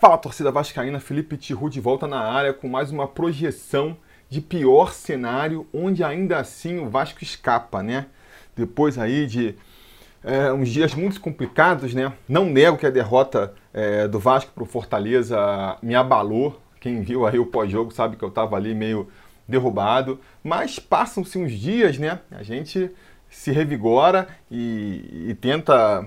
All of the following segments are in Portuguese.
Fala torcida vascaína, Felipe Tiru de volta na área com mais uma projeção de pior cenário, onde ainda assim o Vasco escapa, né? Depois aí de é, uns dias muito complicados, né? Não nego que a derrota é, do Vasco para o Fortaleza me abalou. Quem viu aí o pós-jogo sabe que eu estava ali meio derrubado, mas passam-se uns dias, né? A gente se revigora e, e tenta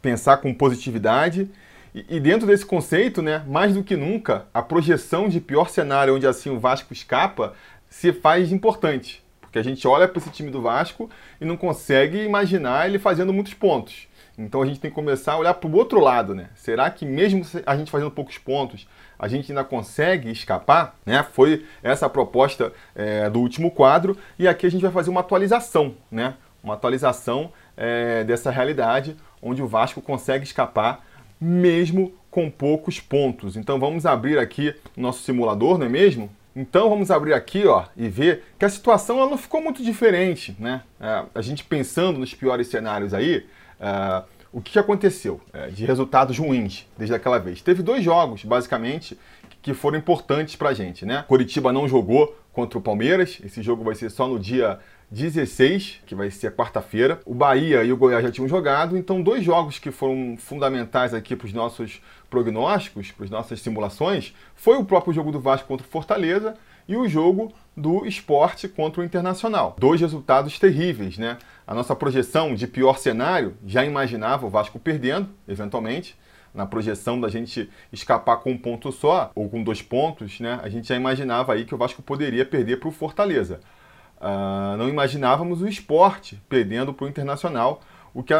pensar com positividade e, dentro desse conceito, né, mais do que nunca, a projeção de pior cenário onde assim o Vasco escapa se faz importante. Porque a gente olha para esse time do Vasco e não consegue imaginar ele fazendo muitos pontos. Então a gente tem que começar a olhar para o outro lado, né? Será que mesmo a gente fazendo poucos pontos, a gente ainda consegue escapar? Né? Foi essa a proposta é, do último quadro e aqui a gente vai fazer uma atualização, né? Uma atualização é, dessa realidade onde o Vasco consegue escapar mesmo com poucos pontos. Então vamos abrir aqui nosso simulador, não é mesmo? Então vamos abrir aqui ó, e ver que a situação ela não ficou muito diferente. Né? É, a gente pensando nos piores cenários aí, é, o que aconteceu é, de resultados ruins desde aquela vez? Teve dois jogos, basicamente, que foram importantes para a gente. Né? Curitiba não jogou contra o Palmeiras, esse jogo vai ser só no dia 16, que vai ser quarta-feira. O Bahia e o Goiás já tinham jogado, então dois jogos que foram fundamentais aqui para os nossos prognósticos, para as nossas simulações, foi o próprio jogo do Vasco contra o Fortaleza e o jogo do esporte contra o Internacional. Dois resultados terríveis, né? A nossa projeção de pior cenário já imaginava o Vasco perdendo, eventualmente. Na projeção da gente escapar com um ponto só, ou com dois pontos, né? A gente já imaginava aí que o Vasco poderia perder para o Fortaleza. Uh, não imaginávamos o esporte perdendo para o internacional, o que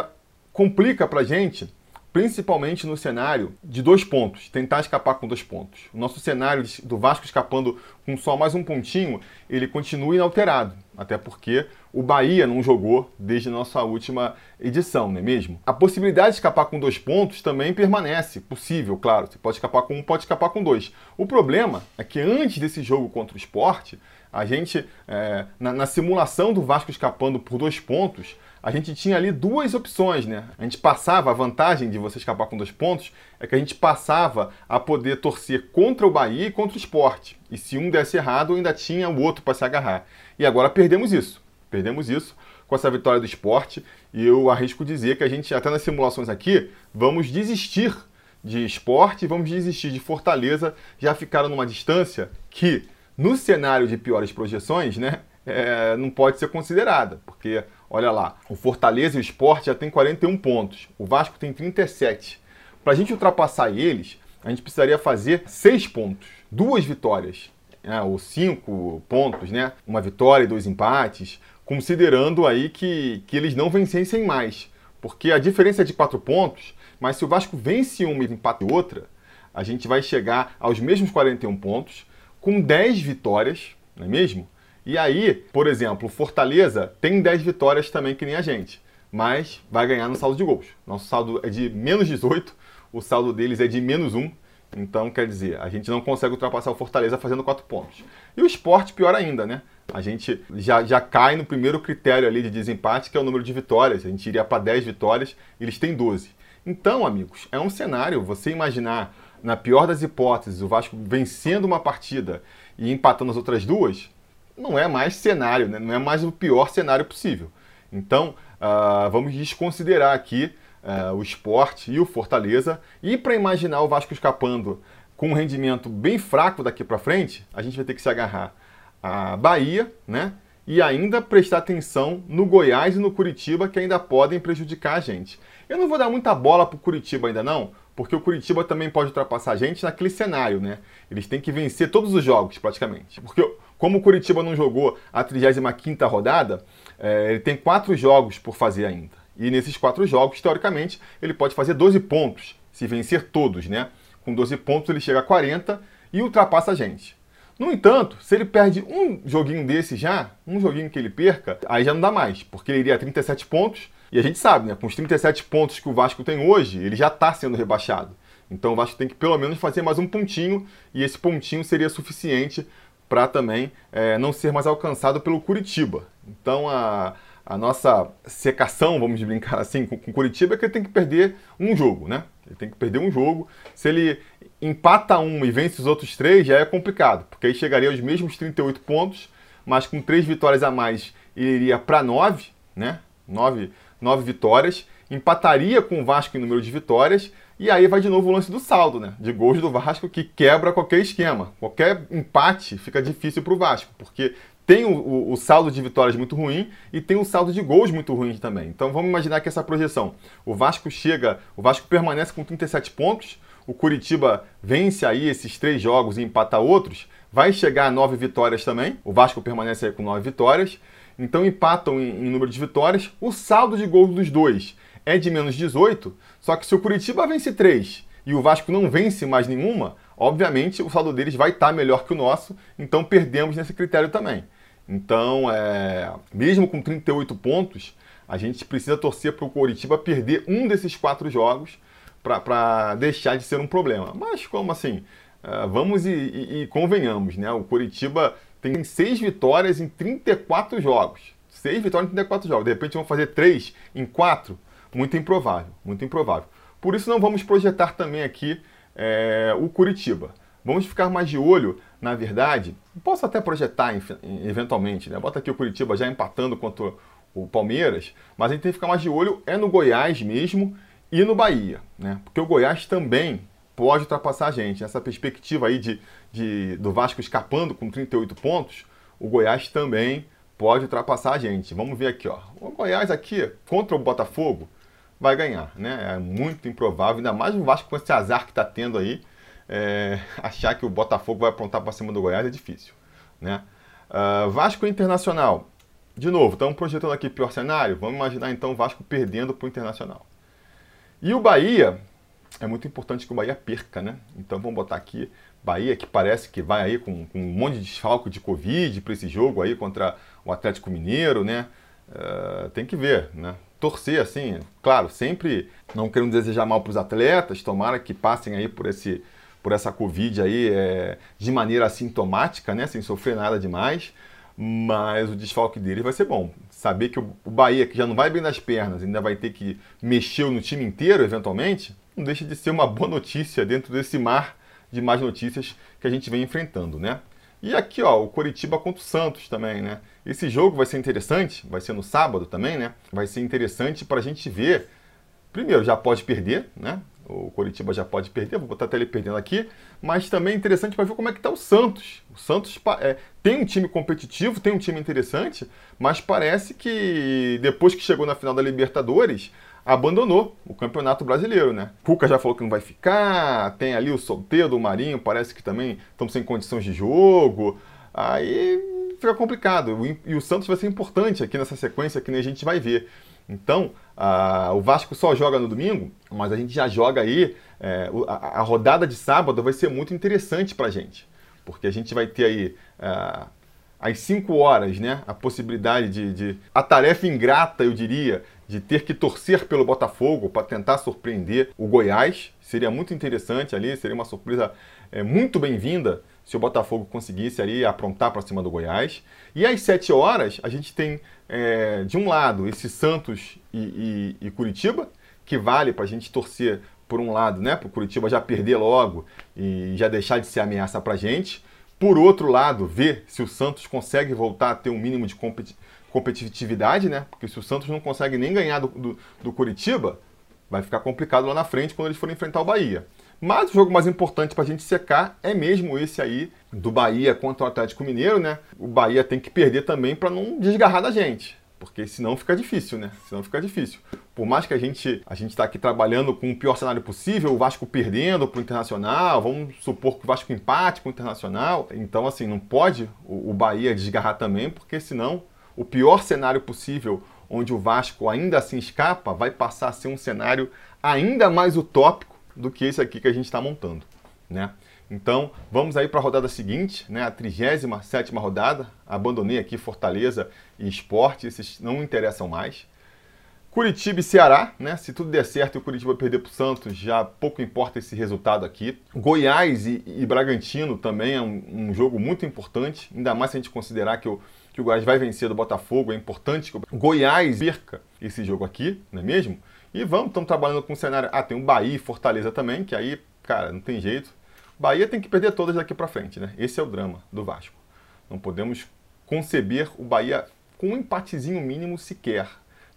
complica para a gente, principalmente no cenário de dois pontos, tentar escapar com dois pontos. O nosso cenário do Vasco escapando com só mais um pontinho, ele continua inalterado, até porque o Bahia não jogou desde nossa última edição, não é mesmo? A possibilidade de escapar com dois pontos também permanece, possível, claro. Você pode escapar com um, pode escapar com dois. O problema é que antes desse jogo contra o esporte, a gente, é, na, na, simulação do Vasco escapando por dois pontos, a gente tinha ali duas opções, né? A gente passava, a vantagem de você escapar com dois pontos é que a gente passava a poder torcer contra o Bahia e contra o esporte. E se um desse errado, ainda tinha o outro para se agarrar. E agora perdemos isso. Perdemos isso com essa vitória do esporte. E eu arrisco dizer que a gente, até nas simulações aqui, vamos desistir de esporte, vamos desistir de Fortaleza. Já ficaram numa distância que no cenário de piores projeções, né, é, não pode ser considerada, porque, olha lá, o Fortaleza e o Sport já tem 41 pontos, o Vasco tem 37. Para a gente ultrapassar eles, a gente precisaria fazer 6 pontos, duas vitórias, né, ou 5 pontos, né, uma vitória e dois empates, considerando aí que, que eles não vencessem mais, porque a diferença é de 4 pontos, mas se o Vasco vence uma e empate outra, a gente vai chegar aos mesmos 41 pontos, com 10 vitórias, não é mesmo? E aí, por exemplo, Fortaleza tem 10 vitórias também que nem a gente, mas vai ganhar no saldo de gols. Nosso saldo é de menos 18, o saldo deles é de menos 1. Então, quer dizer, a gente não consegue ultrapassar o Fortaleza fazendo 4 pontos. E o esporte, pior ainda, né? A gente já, já cai no primeiro critério ali de desempate, que é o número de vitórias. A gente iria para 10 vitórias, eles têm 12. Então, amigos, é um cenário, você imaginar na pior das hipóteses, o Vasco vencendo uma partida e empatando as outras duas, não é mais cenário, né? não é mais o pior cenário possível. Então, uh, vamos desconsiderar aqui uh, o esporte e o Fortaleza. E para imaginar o Vasco escapando com um rendimento bem fraco daqui para frente, a gente vai ter que se agarrar à Bahia, né? E ainda prestar atenção no Goiás e no Curitiba, que ainda podem prejudicar a gente. Eu não vou dar muita bola para o Curitiba ainda não, porque o Curitiba também pode ultrapassar a gente naquele cenário, né? Eles têm que vencer todos os jogos, praticamente. Porque como o Curitiba não jogou a 35ª rodada, é, ele tem quatro jogos por fazer ainda. E nesses quatro jogos, teoricamente, ele pode fazer 12 pontos, se vencer todos, né? Com 12 pontos ele chega a 40 e ultrapassa a gente. No entanto, se ele perde um joguinho desse já, um joguinho que ele perca, aí já não dá mais, porque ele iria a 37 pontos, e a gente sabe, né, com os 37 pontos que o Vasco tem hoje, ele já está sendo rebaixado. Então o Vasco tem que pelo menos fazer mais um pontinho, e esse pontinho seria suficiente para também é, não ser mais alcançado pelo Curitiba. Então a, a nossa secação, vamos brincar assim, com o Curitiba, é que ele tem que perder um jogo, né? Ele tem que perder um jogo. Se ele empata um e vence os outros três, já é complicado, porque aí chegaria aos mesmos 38 pontos, mas com três vitórias a mais, ele iria para nove, né? Nove, nove vitórias, empataria com o Vasco em número de vitórias, e aí vai de novo o lance do saldo, né? De gols do Vasco que quebra qualquer esquema. Qualquer empate fica difícil para o Vasco, porque tem o, o, o, saldo de vitórias muito ruim e tem o saldo de gols muito ruim também. Então vamos imaginar que essa projeção, o Vasco chega, o Vasco permanece com 37 pontos, o Curitiba vence aí esses três jogos e empata outros, vai chegar a nove vitórias também. O Vasco permanece aí com nove vitórias. Então empatam em, em número de vitórias. O saldo de gols dos dois é de menos 18. Só que se o Curitiba vence três e o Vasco não vence mais nenhuma, obviamente o saldo deles vai estar melhor que o nosso. Então perdemos nesse critério também. Então, é, mesmo com 38 pontos, a gente precisa torcer para o Curitiba perder um desses quatro jogos para deixar de ser um problema. Mas como assim? Uh, vamos e, e, e, convenhamos, né? O Curitiba tem seis vitórias em 34 jogos. Seis vitórias em 34 jogos. De repente vão fazer três em quatro? Muito improvável, muito improvável. Por isso não vamos projetar também aqui é, o Curitiba. Vamos ficar mais de olho, na verdade. Posso até projetar eventualmente, né? Bota aqui o Curitiba já empatando contra o Palmeiras, mas a gente tem que ficar mais de olho é no Goiás mesmo e no Bahia, né? Porque o Goiás também pode ultrapassar a gente. Essa perspectiva aí de, de, do Vasco escapando com 38 pontos, o Goiás também pode ultrapassar a gente. Vamos ver aqui, ó. O Goiás aqui contra o Botafogo vai ganhar, né? É muito improvável, ainda mais o Vasco com esse azar que está tendo aí. É, achar que o Botafogo vai aprontar para cima do Goiás é difícil, né? Uh, Vasco Internacional. De novo, estamos projetando aqui pior cenário. Vamos imaginar então o Vasco perdendo para o Internacional. E o Bahia, é muito importante que o Bahia perca, né? Então vamos botar aqui, Bahia que parece que vai aí com, com um monte de desfalco de Covid para esse jogo aí contra o Atlético Mineiro, né? Uh, tem que ver, né? Torcer assim, claro, sempre não querendo desejar mal para os atletas, tomara que passem aí por esse por essa Covid aí é, de maneira assintomática, né? Sem sofrer nada demais mas o desfalque dele vai ser bom. Saber que o Bahia, que já não vai bem nas pernas, ainda vai ter que mexer no time inteiro, eventualmente, não deixa de ser uma boa notícia dentro desse mar de más notícias que a gente vem enfrentando, né? E aqui, ó, o Coritiba contra o Santos também, né? Esse jogo vai ser interessante, vai ser no sábado também, né? Vai ser interessante para a gente ver. Primeiro, já pode perder, né? o Coritiba já pode perder, vou botar até ele perdendo aqui, mas também é interessante para ver como é que está o Santos. O Santos é, tem um time competitivo, tem um time interessante, mas parece que depois que chegou na final da Libertadores, abandonou o Campeonato Brasileiro, né? Cuca já falou que não vai ficar, tem ali o Solteiro, o Marinho, parece que também estão sem condições de jogo, aí fica complicado. E o Santos vai ser importante aqui nessa sequência que nem a gente vai ver. Então, a, o Vasco só joga no domingo, mas a gente já joga aí. É, a, a, rodada de sábado vai ser muito interessante para a gente, porque a gente vai ter aí é, às 5 horas né, a possibilidade de, de. a tarefa ingrata, eu diria, de ter que torcer pelo Botafogo para tentar surpreender o Goiás. Seria muito interessante ali, seria uma surpresa é, muito bem-vinda se o Botafogo conseguisse ali aprontar para cima do Goiás. E às 7 horas a gente tem é, de um lado esse Santos e, e, e Curitiba, que vale para a gente torcer por um lado, né, para o Curitiba já perder logo e já deixar de ser ameaça para a gente. Por outro lado, ver se o Santos consegue voltar a ter um mínimo de competitividade, né? Porque se o Santos não consegue nem ganhar do, do, do Curitiba, vai ficar complicado lá na frente quando eles forem enfrentar o Bahia. Mas o jogo mais importante para a gente secar é mesmo esse aí do Bahia contra o Atlético Mineiro, né? O Bahia tem que perder também para não desgarrar da gente, porque senão fica difícil, né? Senão fica difícil. Por mais que a gente a gente está aqui trabalhando com o pior cenário possível, o Vasco perdendo para o Internacional, vamos supor que o Vasco empate com o Internacional, então assim não pode o, o Bahia desgarrar também, porque senão o pior cenário possível onde o Vasco ainda assim escapa vai passar a ser um cenário ainda mais utópico do que esse aqui que a gente está montando, né? Então, vamos aí para a rodada seguinte, né, a 37 rodada. Abandonei aqui Fortaleza e Esporte, esses não interessam mais. Curitiba e Ceará, né? Se tudo der certo e o Curitiba perder para o Santos, já pouco importa esse resultado aqui. Goiás e, e Bragantino também é um, um, jogo muito importante, ainda mais se a gente considerar que o, que o Goiás vai vencer do Botafogo, é importante que o Goiás perca esse jogo aqui, não é mesmo? E vamos, estamos trabalhando com o cenário. Ah, tem o Bahia e Fortaleza também, que aí, cara, não tem jeito. Bahia tem que perder todas daqui para frente, né? Esse é o drama do Vasco. Não podemos conceber o Bahia com um empatezinho mínimo sequer.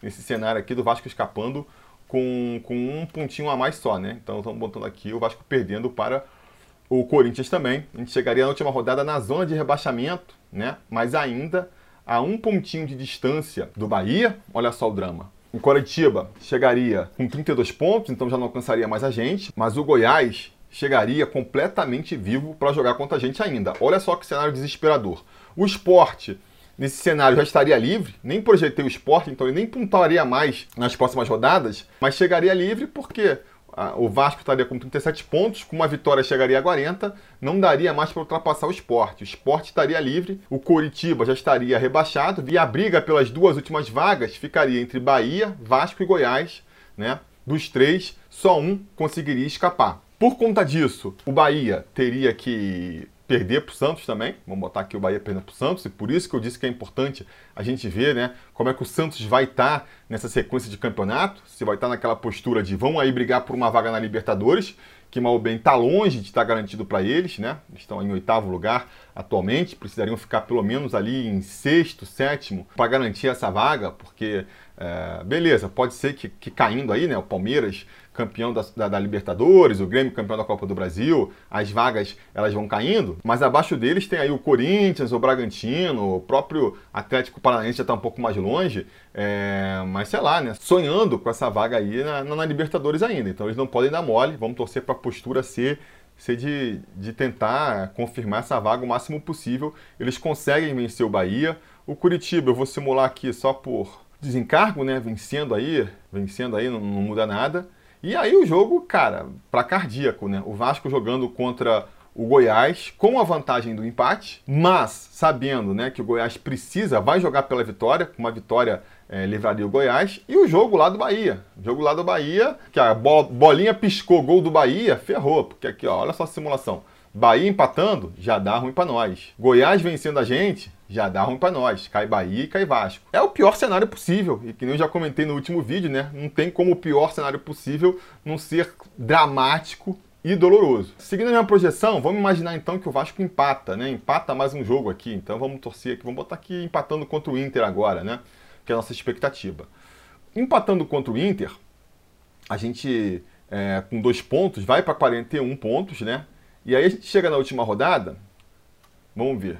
Nesse cenário aqui do Vasco escapando com, com um pontinho a mais só, né? Então estamos botando aqui o Vasco perdendo para o Corinthians também. A gente chegaria na última rodada na zona de rebaixamento, né? Mas ainda a um pontinho de distância do Bahia. Olha só o drama. O Coritiba chegaria com 32 pontos, então já não alcançaria mais a gente. Mas o Goiás chegaria completamente vivo para jogar contra a gente ainda. Olha só que cenário desesperador. O esporte nesse cenário já estaria livre, nem projetei o esporte, então ele nem pontuaria mais nas próximas rodadas, mas chegaria livre porque o Vasco estaria com 37 pontos, com uma vitória chegaria a 40, não daria mais para ultrapassar o esporte. O esporte estaria livre, o Coritiba já estaria rebaixado e a briga pelas duas últimas vagas ficaria entre Bahia, Vasco e Goiás. Né? Dos três, só um conseguiria escapar. Por conta disso, o Bahia teria que perder para o Santos também. Vamos botar aqui o Bahia perdendo para o Santos, e por isso que eu disse que é importante a gente ver né, como é que o Santos vai estar tá nessa sequência de campeonato, se vai estar tá naquela postura de vão aí brigar por uma vaga na Libertadores, que mal bem está longe de estar tá garantido para eles, né? Estão em oitavo lugar atualmente, precisariam ficar pelo menos ali em sexto, sétimo para garantir essa vaga, porque é, beleza, pode ser que, que caindo aí, né? O Palmeiras campeão da, da, da, Libertadores, o Grêmio campeão da Copa do Brasil, as vagas elas vão caindo, mas abaixo deles tem aí o Corinthians, o Bragantino, o próprio Atlético Paranaense já está um pouco mais longe, é, mas sei lá, né, sonhando com essa vaga aí na, na, Libertadores ainda, então eles não podem dar mole, vamos torcer para a postura ser ser de, de tentar confirmar essa vaga o máximo possível. Eles conseguem vencer o Bahia. O Curitiba, eu vou simular aqui só por desencargo, né? Vencendo aí, vencendo aí, não, não muda nada. E aí o jogo, cara, para cardíaco, né? O Vasco jogando contra o Goiás com a vantagem do empate, mas sabendo né, que o Goiás precisa, vai jogar pela vitória, uma vitória é, livraria o Goiás, e o jogo lá do Bahia. O jogo lá do Bahia, que a bolinha piscou, gol do Bahia, ferrou, porque aqui, ó, olha só a simulação. Bahia empatando, já dá ruim para nós. Goiás vencendo a gente, já dá ruim para nós. Cai Bahia e cai Vasco. É o pior cenário possível. E que nem eu já comentei no último vídeo, né? Não tem como o pior cenário possível não ser dramático e doloroso. Seguindo a minha projeção, vamos imaginar então que o Vasco empata, né? Empata mais um jogo aqui. Então vamos torcer aqui, vamos botar aqui empatando contra o Inter agora, né? Que é a nossa expectativa. Empatando contra o Inter, a gente é, com dois pontos vai para 41 pontos, né? E aí a gente chega na última rodada, vamos ver.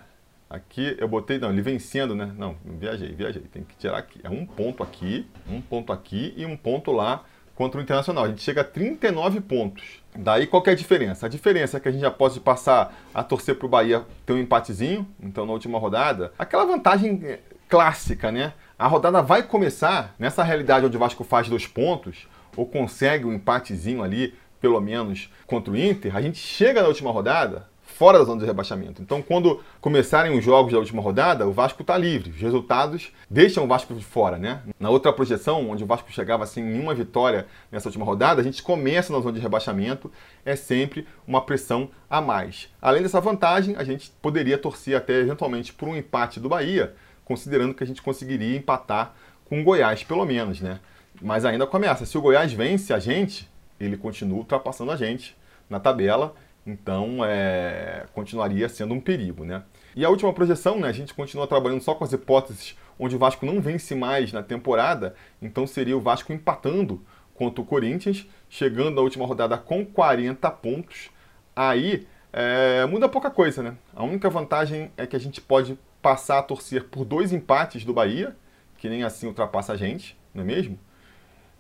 Aqui eu botei, não, ele vencendo, né? Não, viajei, viajei. Tem que tirar aqui. É um ponto aqui, um ponto aqui e um ponto lá contra o Internacional. A gente chega a 39 pontos. Daí qual é a diferença? A diferença é que a gente já pode passar a torcer para o Bahia ter um empatezinho, então na última rodada. Aquela vantagem é, clássica, né? A rodada vai começar nessa realidade onde o Vasco faz dois pontos, ou consegue um empatezinho ali, pelo menos, contra o Inter. A gente chega na última rodada, fora da zona de rebaixamento. Então, quando começarem os jogos da última rodada, o Vasco está livre. Os resultados deixam o Vasco de fora, né? Na outra projeção, onde o Vasco chegava sem nenhuma vitória nessa última rodada, a gente começa na zona de rebaixamento, é sempre uma pressão a mais. Além dessa vantagem, a gente poderia torcer até eventualmente por um empate do Bahia, considerando que a gente conseguiria empatar com o Goiás, pelo menos, né? Mas ainda começa. Se o Goiás vence a gente, ele continua ultrapassando a gente na tabela então, é, continuaria sendo um perigo, né? E a última projeção, né? A gente continua trabalhando só com as hipóteses onde o Vasco não vence mais na temporada, então seria o Vasco empatando contra o Corinthians, chegando na última rodada com 40 pontos. Aí é, muda pouca coisa, né? A única vantagem é que a gente pode passar a torcer por dois empates do Bahia, que nem assim ultrapassa a gente, não é mesmo?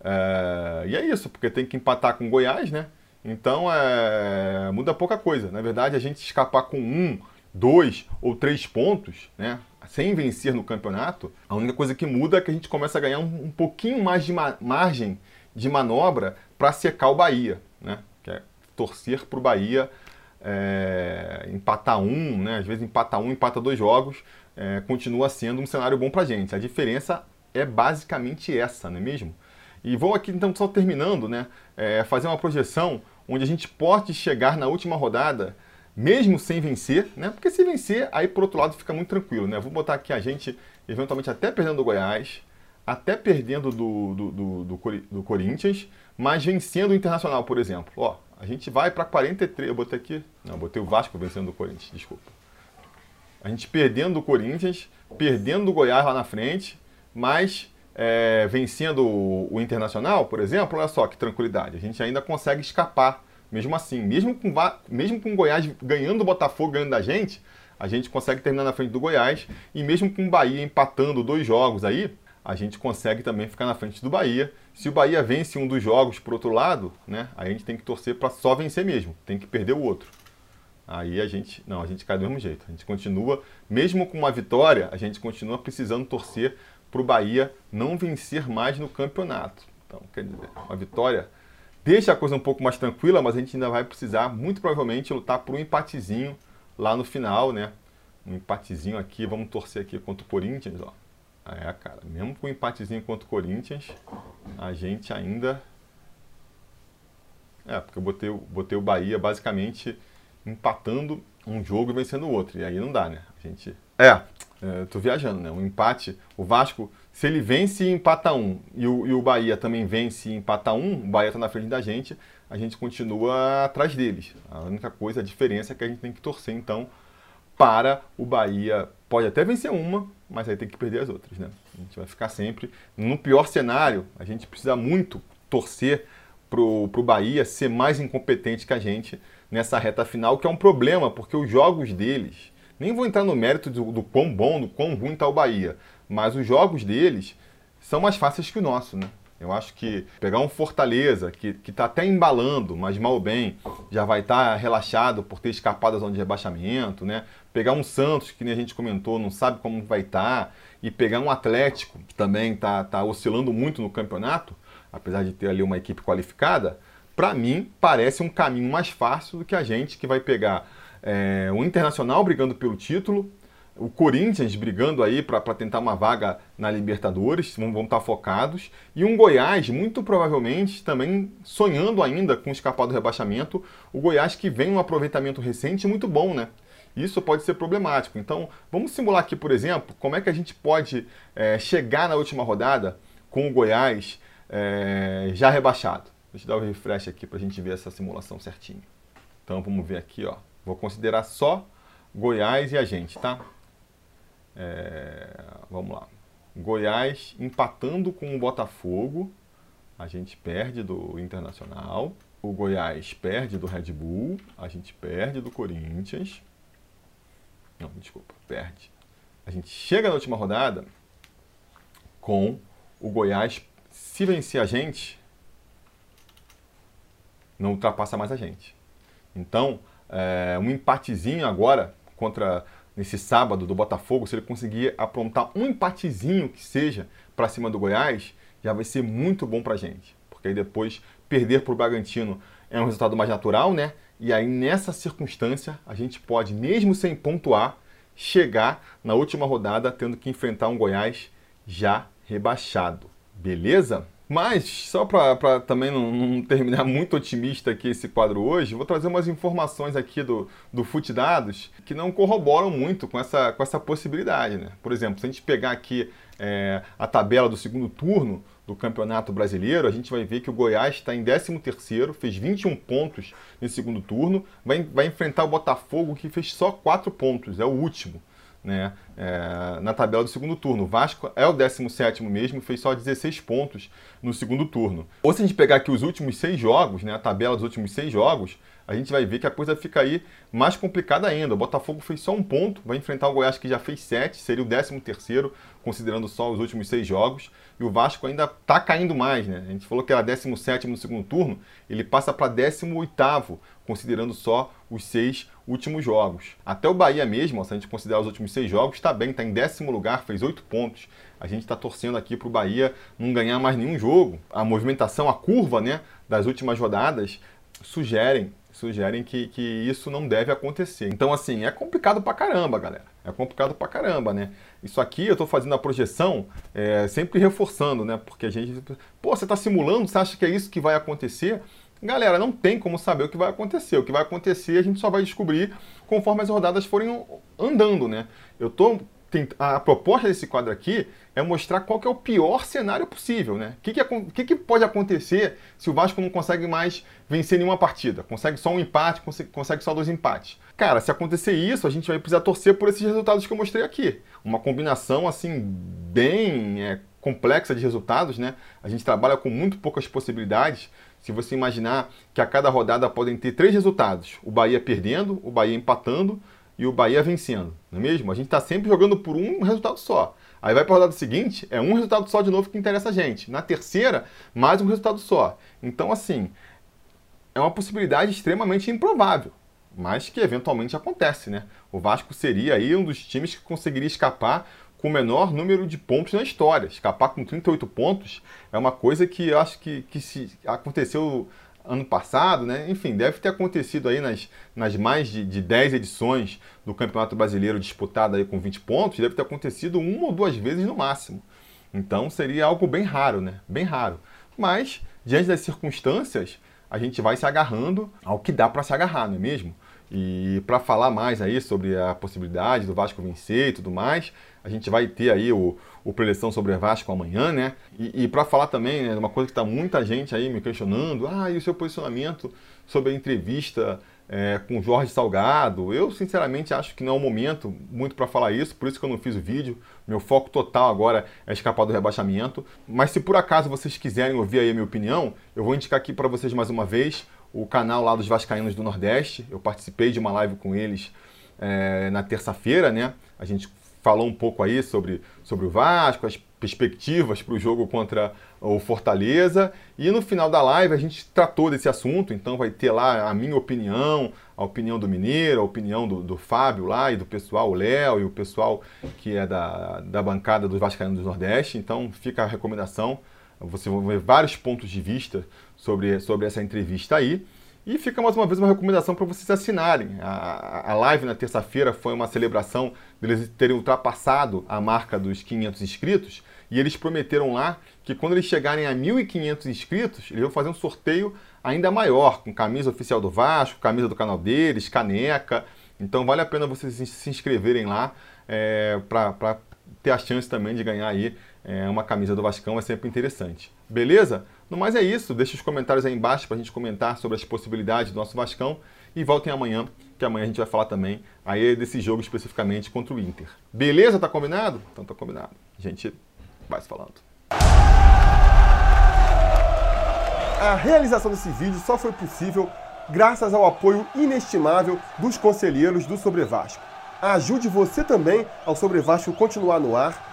É, e é isso, porque tem que empatar com Goiás, né? Então é, muda pouca coisa. Na verdade, a gente escapar com um, dois ou três pontos, né, sem vencer no campeonato, a única coisa que muda é que a gente começa a ganhar um, um pouquinho mais de ma margem de manobra para secar o Bahia, né? Que é torcer para o Bahia é, empatar um, né? Às vezes empata um, empata dois jogos, é, continua sendo um cenário bom para gente. A diferença é basicamente essa, não é mesmo? E vou aqui então só terminando, né? É, fazer uma projeção onde a gente pode chegar na última rodada mesmo sem vencer, né? Porque se vencer, aí por outro lado fica muito tranquilo, né? Vou botar aqui a gente, eventualmente até perdendo do Goiás, até perdendo do, do, do, do, do Corinthians, mas vencendo o Internacional, por exemplo. Ó, a gente vai para 43. Eu botei aqui. Não, botei o Vasco vencendo o Corinthians, desculpa. A gente perdendo do Corinthians, perdendo do Goiás lá na frente, mas é, vencendo o, o, Internacional, por exemplo, olha só que tranquilidade. A gente ainda consegue escapar, mesmo assim. Mesmo com, mesmo com o Goiás ganhando o Botafogo, ganhando da gente, a gente consegue terminar na frente do Goiás. E mesmo com o Bahia empatando dois jogos aí, a gente consegue também ficar na frente do Bahia. Se o Bahia vence um dos jogos, por outro lado, né, a gente tem que torcer para só vencer mesmo, tem que perder o outro. Aí a gente, não, a gente cai do mesmo jeito. A gente continua, mesmo com uma vitória, a gente continua precisando torcer para o Bahia não vencer mais no campeonato. Então, quer dizer, uma vitória deixa a coisa um pouco mais tranquila, mas a gente ainda vai precisar, muito provavelmente, lutar por um empatezinho lá no final, né? Um empatezinho aqui, vamos torcer aqui contra o Corinthians, ó. É, cara, mesmo com um empatezinho contra o Corinthians, a gente ainda. É, porque eu botei, botei o Bahia basicamente empatando um jogo e vencendo o outro. E aí não dá, né? A gente. É, é tô viajando, né? Um empate. O Vasco, se ele vence e empata um, e o, e o Bahia também vence e empata um, o Bahia tá na frente da gente, a gente continua atrás deles. A única coisa, a diferença é que a gente tem que torcer, então, para o Bahia. Pode até vencer uma, mas aí tem que perder as outras, né? A gente vai ficar sempre. No pior cenário, a gente precisa muito torcer pro, pro Bahia ser mais incompetente que a gente nessa reta final, que é um problema, porque os jogos deles. Nem vou entrar no mérito do, do quão bom, do quão ruim está o Bahia, mas os jogos deles são mais fáceis que o nosso, né? Eu acho que pegar um Fortaleza, que está até embalando, mas mal bem, já vai estar tá relaxado por ter escapado da zona de rebaixamento, né? Pegar um Santos, que nem a gente comentou, não sabe como vai estar, tá, e pegar um Atlético, que também está tá oscilando muito no campeonato, apesar de ter ali uma equipe qualificada, para mim parece um caminho mais fácil do que a gente que vai pegar é, o Internacional brigando pelo título, o Corinthians brigando aí para tentar uma vaga na Libertadores, vão, estar tá focados, e um Goiás, muito provavelmente, também sonhando ainda com escapar do rebaixamento, o Goiás que vem um aproveitamento recente muito bom, né? Isso pode ser problemático. Então, vamos simular aqui, por exemplo, como é que a gente pode é, chegar na última rodada com o Goiás é, já rebaixado. Deixa eu dar o um refresh aqui para a gente ver essa simulação certinho. Então, vamos ver aqui, ó. Vou considerar só Goiás e a gente, tá? É, vamos lá. Goiás empatando com o Botafogo. A gente perde do Internacional. O Goiás perde do Red Bull. A gente perde do Corinthians. Não, desculpa, perde. A gente chega na última rodada com o Goiás, se vencer a gente, não ultrapassa mais a gente. Então, é, um empatezinho agora contra nesse sábado do Botafogo, se ele conseguir aprontar um empatezinho que seja para cima do Goiás, já vai ser muito bom para gente. Porque aí depois perder para o Bragantino é um resultado mais natural, né? E aí nessa circunstância a gente pode, mesmo sem pontuar, chegar na última rodada tendo que enfrentar um Goiás já rebaixado. Beleza? Mas, só para também não, não, terminar muito otimista aqui esse quadro hoje, vou trazer umas informações aqui do, do FUT Dados que não corroboram muito com essa, com essa possibilidade. Né? Por exemplo, se a gente pegar aqui é, a tabela do segundo turno do Campeonato Brasileiro, a gente vai ver que o Goiás está em 13º, fez 21 pontos no segundo turno, vai, vai enfrentar o Botafogo que fez só 4 pontos, é o último né, é, na tabela do segundo turno. O Vasco é o 17 mesmo, fez só 16 pontos no segundo turno. Ou se a gente pegar aqui os últimos seis jogos, né, a tabela dos últimos seis jogos, a gente vai ver que a coisa fica aí mais complicada ainda. O Botafogo fez só um ponto, vai enfrentar o Goiás que já fez sete, seria o 13 terceiro, considerando só os últimos seis jogos. E o Vasco ainda está caindo mais, né? A gente falou que era 17 no segundo turno, ele passa para 18 considerando só os seis últimos jogos. Até o Bahia mesmo, se a gente considerar os últimos seis jogos, está bem, está em décimo lugar, fez oito pontos. A gente está torcendo aqui para o Bahia não ganhar mais nenhum jogo. A movimentação, a curva né, das últimas rodadas sugerem sugerem que, que isso não deve acontecer. Então, assim, é complicado pra caramba, galera. É complicado pra caramba, né? Isso aqui eu tô fazendo a projeção é, sempre reforçando, né? Porque a gente. Pô, você tá simulando, você acha que é isso que vai acontecer? Galera, não tem como saber o que vai acontecer. O que vai acontecer a gente só vai descobrir conforme as rodadas forem andando, né? Eu tô a proposta desse quadro aqui é mostrar qual é o pior cenário possível, né? O que, que, que, que, pode acontecer se o Vasco não consegue mais vencer nenhuma partida? Consegue só um empate, consegue, consegue só dois empates. Cara, se acontecer isso, a gente vai precisar torcer por esses resultados que eu mostrei aqui. Uma combinação, assim, bem é, complexa de resultados, né? A gente trabalha com muito poucas possibilidades. Se você imaginar que a cada rodada podem ter três resultados: o Bahia perdendo, o Bahia empatando e o Bahia vencendo, não é mesmo? A gente está sempre jogando por um resultado só. Aí vai para a rodada seguinte, é um resultado só de novo que interessa a gente. Na terceira, mais um resultado só. Então, assim, é uma possibilidade extremamente improvável, mas que eventualmente acontece, né? O Vasco seria aí um dos times que conseguiria escapar com o menor número de pontos na história. Escapar com 38 pontos é uma coisa que eu acho que, que se aconteceu ano passado, né? Enfim, deve ter acontecido aí nas, nas mais de, de 10 edições do Campeonato Brasileiro disputado aí com 20 pontos, deve ter acontecido uma ou duas vezes no máximo. Então seria algo bem raro, né? Bem raro. Mas, diante das circunstâncias, a gente vai se agarrando ao que dá para se agarrar, não é mesmo? E para falar mais aí sobre a possibilidade do Vasco vencer e tudo mais, a gente vai ter aí o, o preleção sobre o Vasco amanhã, né? E, e para falar também, né, uma coisa que está muita gente aí me questionando, ah, e o seu posicionamento sobre a entrevista é, com Jorge Salgado? Eu, sinceramente, acho que não é o momento muito para falar isso, por isso que eu não fiz o vídeo. Meu foco total agora é escapar do rebaixamento. Mas se por acaso vocês quiserem ouvir aí a minha opinião, eu vou indicar aqui para vocês mais uma vez o canal lá dos Vascaínos do Nordeste. Eu participei de uma live com eles é, na terça-feira, né? A gente falou um pouco aí sobre, sobre o Vasco, as perspectivas para o jogo contra o Fortaleza. E no final da live a gente tratou desse assunto, então vai ter lá a minha opinião, a opinião do Mineiro, a opinião do, do Fábio lá e do pessoal, o Léo e o pessoal que é da, da bancada dos Vascaínos do Nordeste. Então fica a recomendação. Você vai ver vários pontos de vista sobre, sobre essa entrevista aí. E fica mais uma vez uma recomendação para vocês assinarem. A, a live na terça-feira foi uma celebração deles terem ultrapassado a marca dos 500 inscritos. E eles prometeram lá que quando eles chegarem a 1.500 inscritos, eles vão fazer um sorteio ainda maior, com camisa oficial do Vasco, camisa do canal deles, caneca. Então vale a pena vocês se inscreverem lá é, para ter a chance também de ganhar aí é, uma camisa do Vascão, é sempre interessante. Beleza? No mais é isso, deixe os comentários aí embaixo para a gente comentar sobre as possibilidades do nosso Vascão e voltem amanhã, que amanhã a gente vai falar também aí desse jogo especificamente contra o Inter. Beleza? Tá combinado? Então tá combinado. A gente vai se falando. A realização desse vídeo só foi possível graças ao apoio inestimável dos conselheiros do Sobre Vasco. Ajude você também ao Sobre Vasco continuar no ar